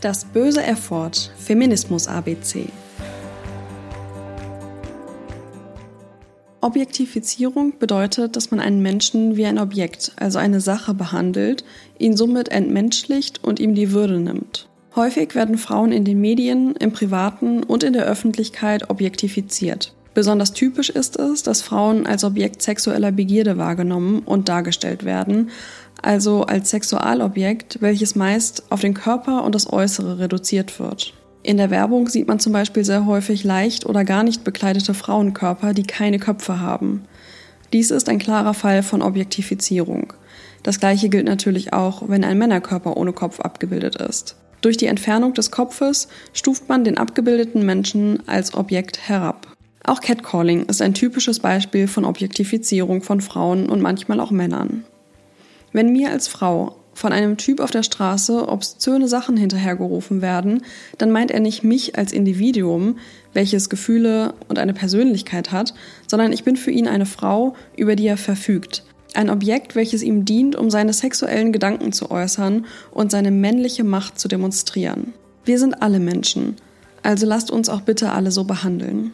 Das böse Erford Feminismus ABC Objektifizierung bedeutet, dass man einen Menschen wie ein Objekt, also eine Sache behandelt, ihn somit entmenschlicht und ihm die Würde nimmt. Häufig werden Frauen in den Medien, im Privaten und in der Öffentlichkeit objektifiziert. Besonders typisch ist es, dass Frauen als Objekt sexueller Begierde wahrgenommen und dargestellt werden, also als Sexualobjekt, welches meist auf den Körper und das Äußere reduziert wird. In der Werbung sieht man zum Beispiel sehr häufig leicht oder gar nicht bekleidete Frauenkörper, die keine Köpfe haben. Dies ist ein klarer Fall von Objektifizierung. Das gleiche gilt natürlich auch, wenn ein Männerkörper ohne Kopf abgebildet ist. Durch die Entfernung des Kopfes stuft man den abgebildeten Menschen als Objekt herab. Auch Catcalling ist ein typisches Beispiel von Objektifizierung von Frauen und manchmal auch Männern. Wenn mir als Frau von einem Typ auf der Straße obszöne Sachen hinterhergerufen werden, dann meint er nicht mich als Individuum, welches Gefühle und eine Persönlichkeit hat, sondern ich bin für ihn eine Frau, über die er verfügt. Ein Objekt, welches ihm dient, um seine sexuellen Gedanken zu äußern und seine männliche Macht zu demonstrieren. Wir sind alle Menschen, also lasst uns auch bitte alle so behandeln.